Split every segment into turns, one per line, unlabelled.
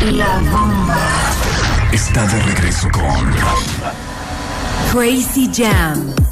La bomba.
Está de regreso con
Crazy Jam.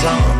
song.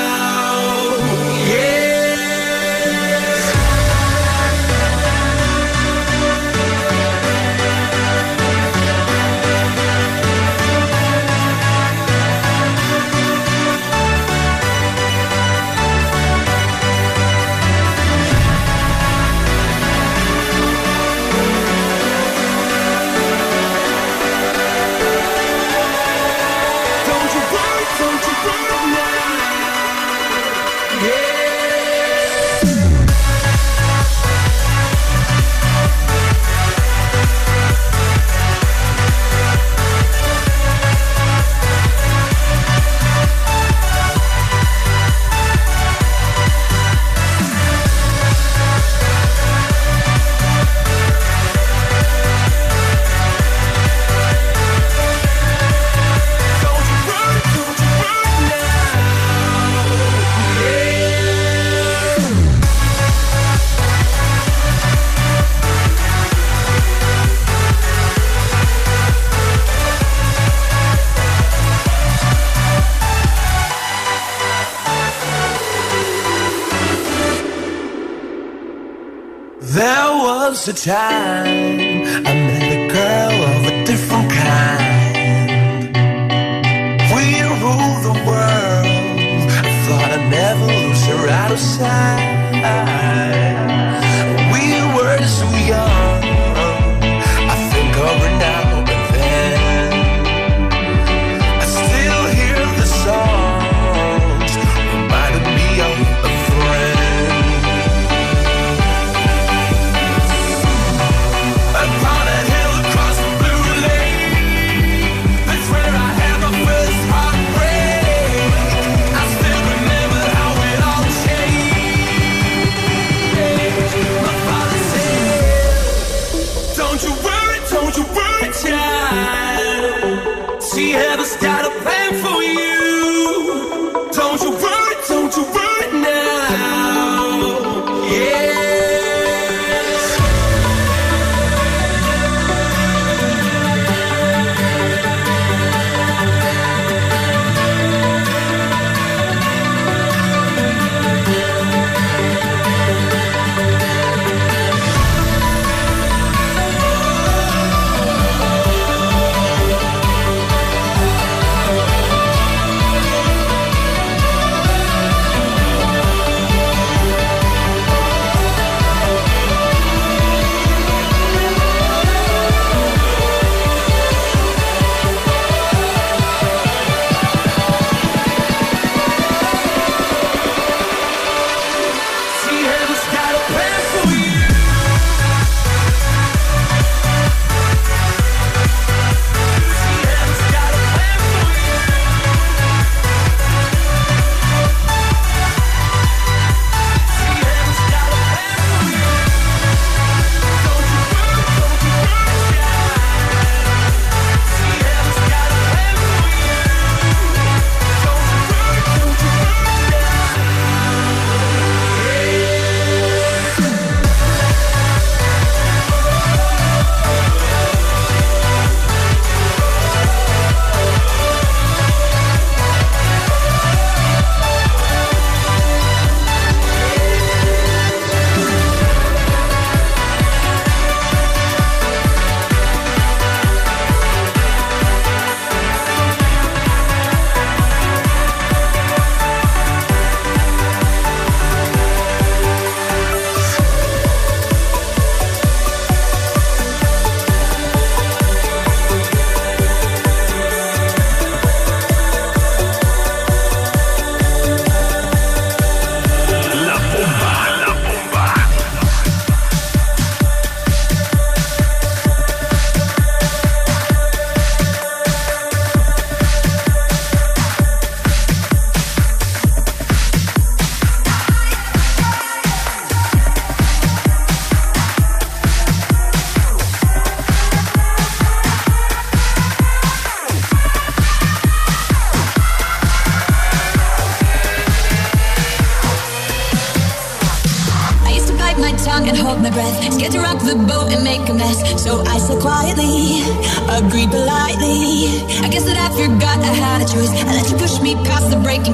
the
time.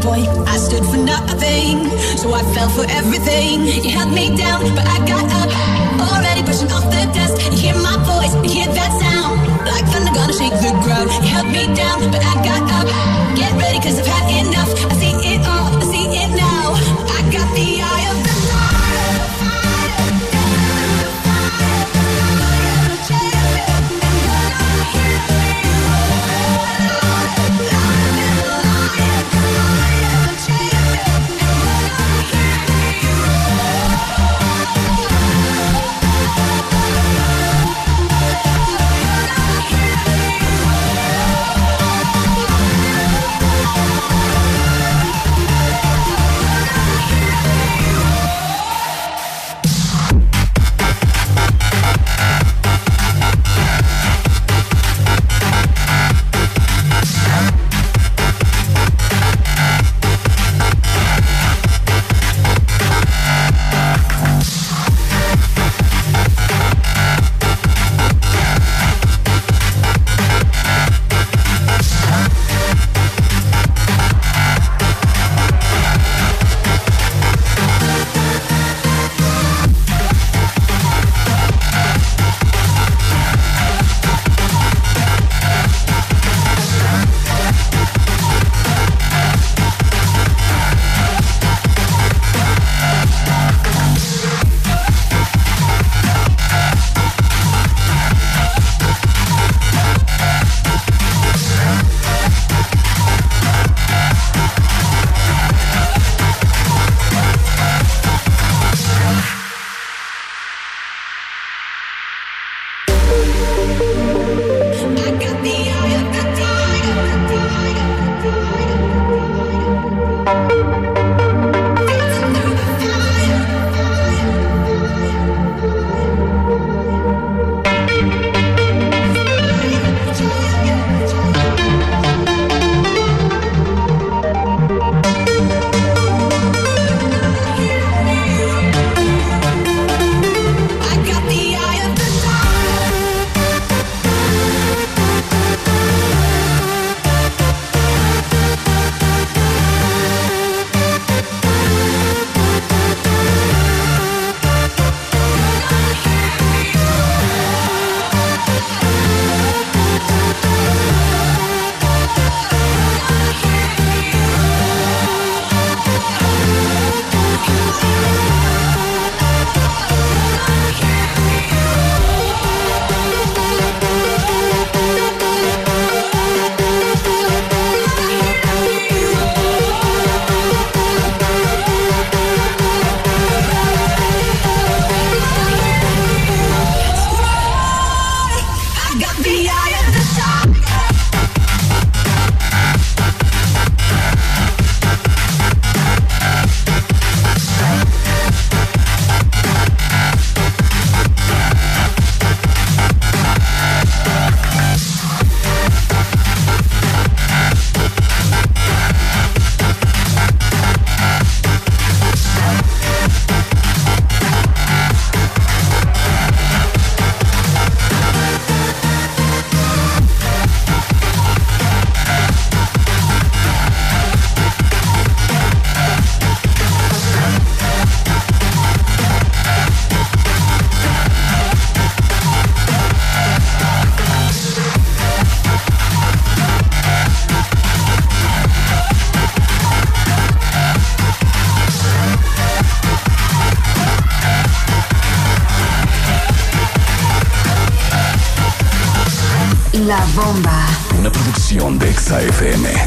Point. I stood for nothing, so I fell for everything. You held me down, but I got up. Already pushing off the dust. You hear my voice, you hear that sound. Like thunder gonna shake the ground. You held me down, but I got up. Get ready, cause I've had enough. I see it all, son
de FM.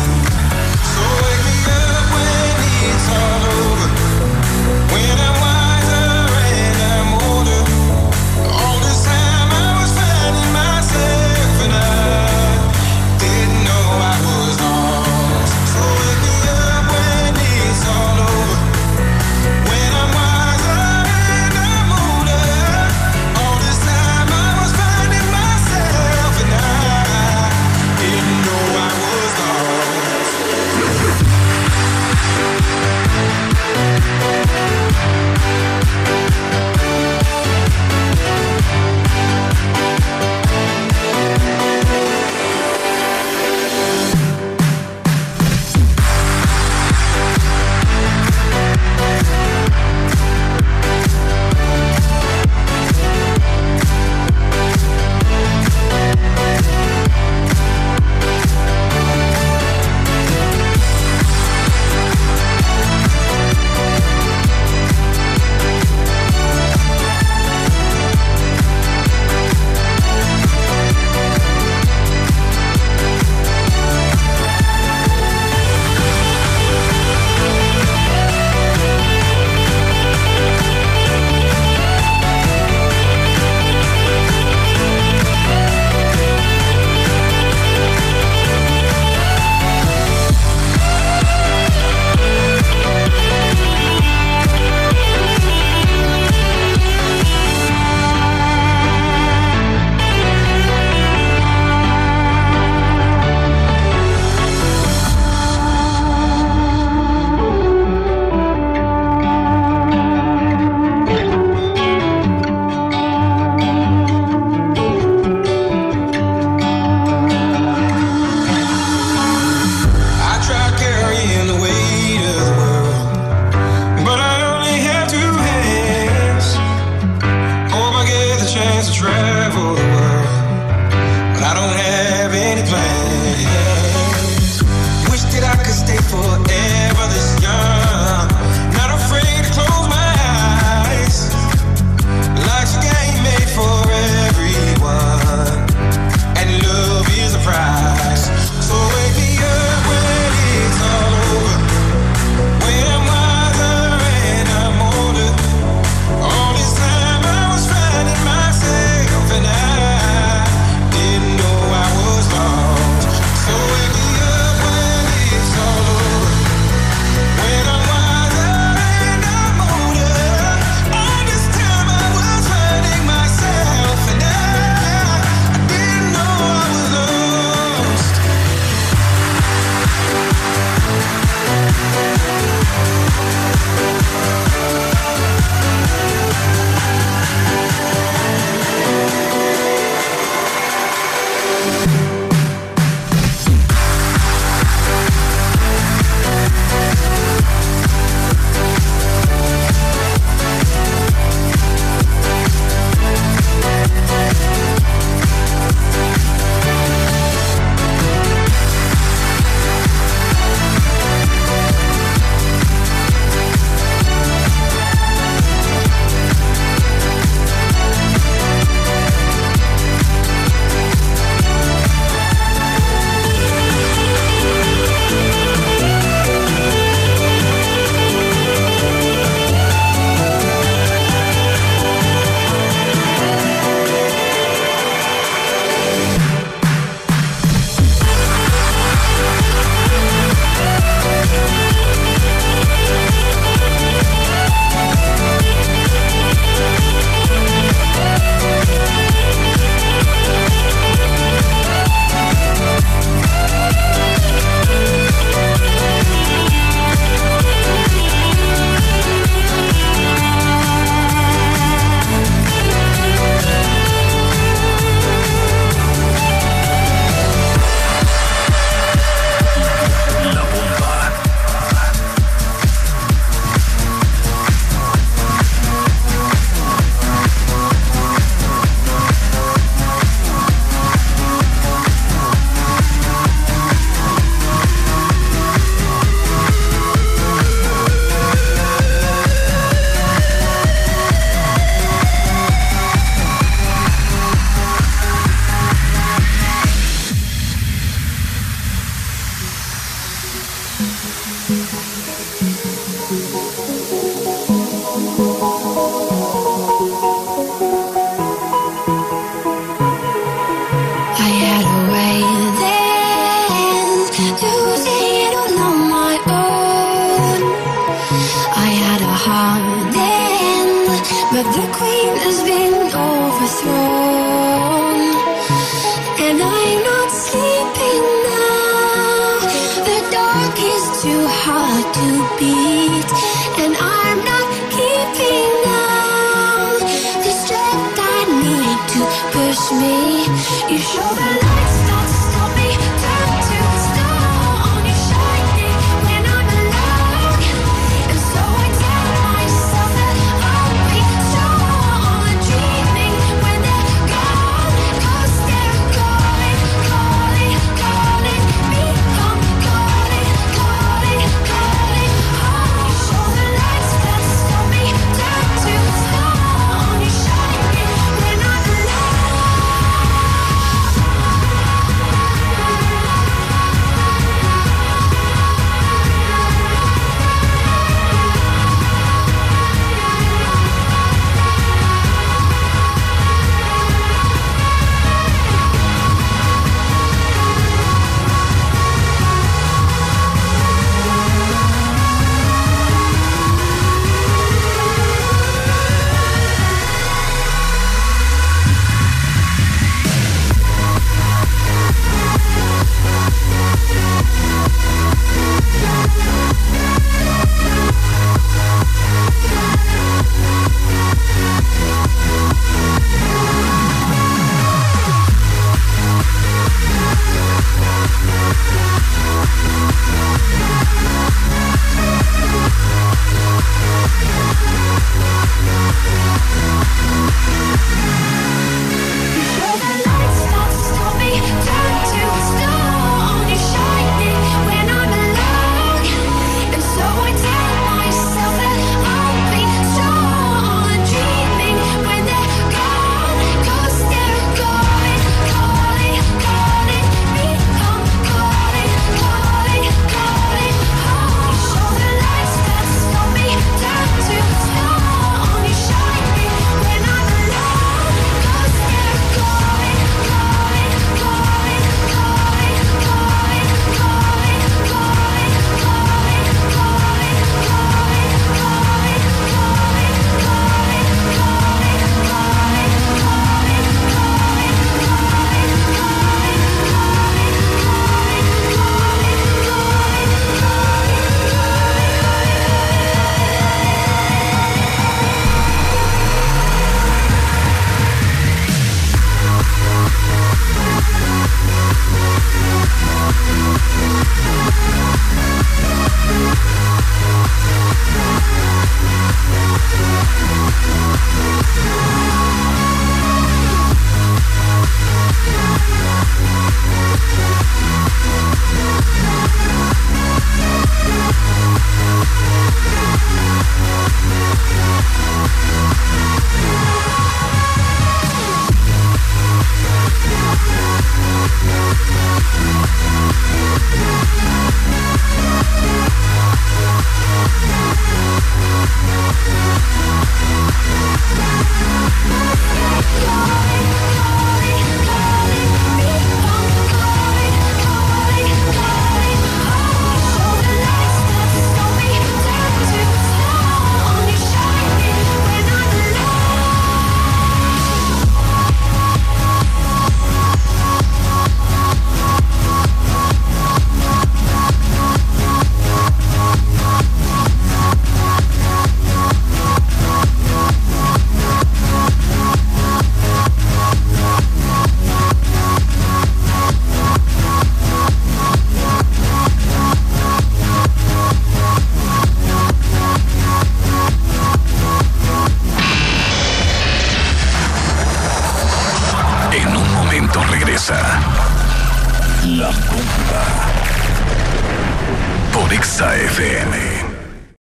travel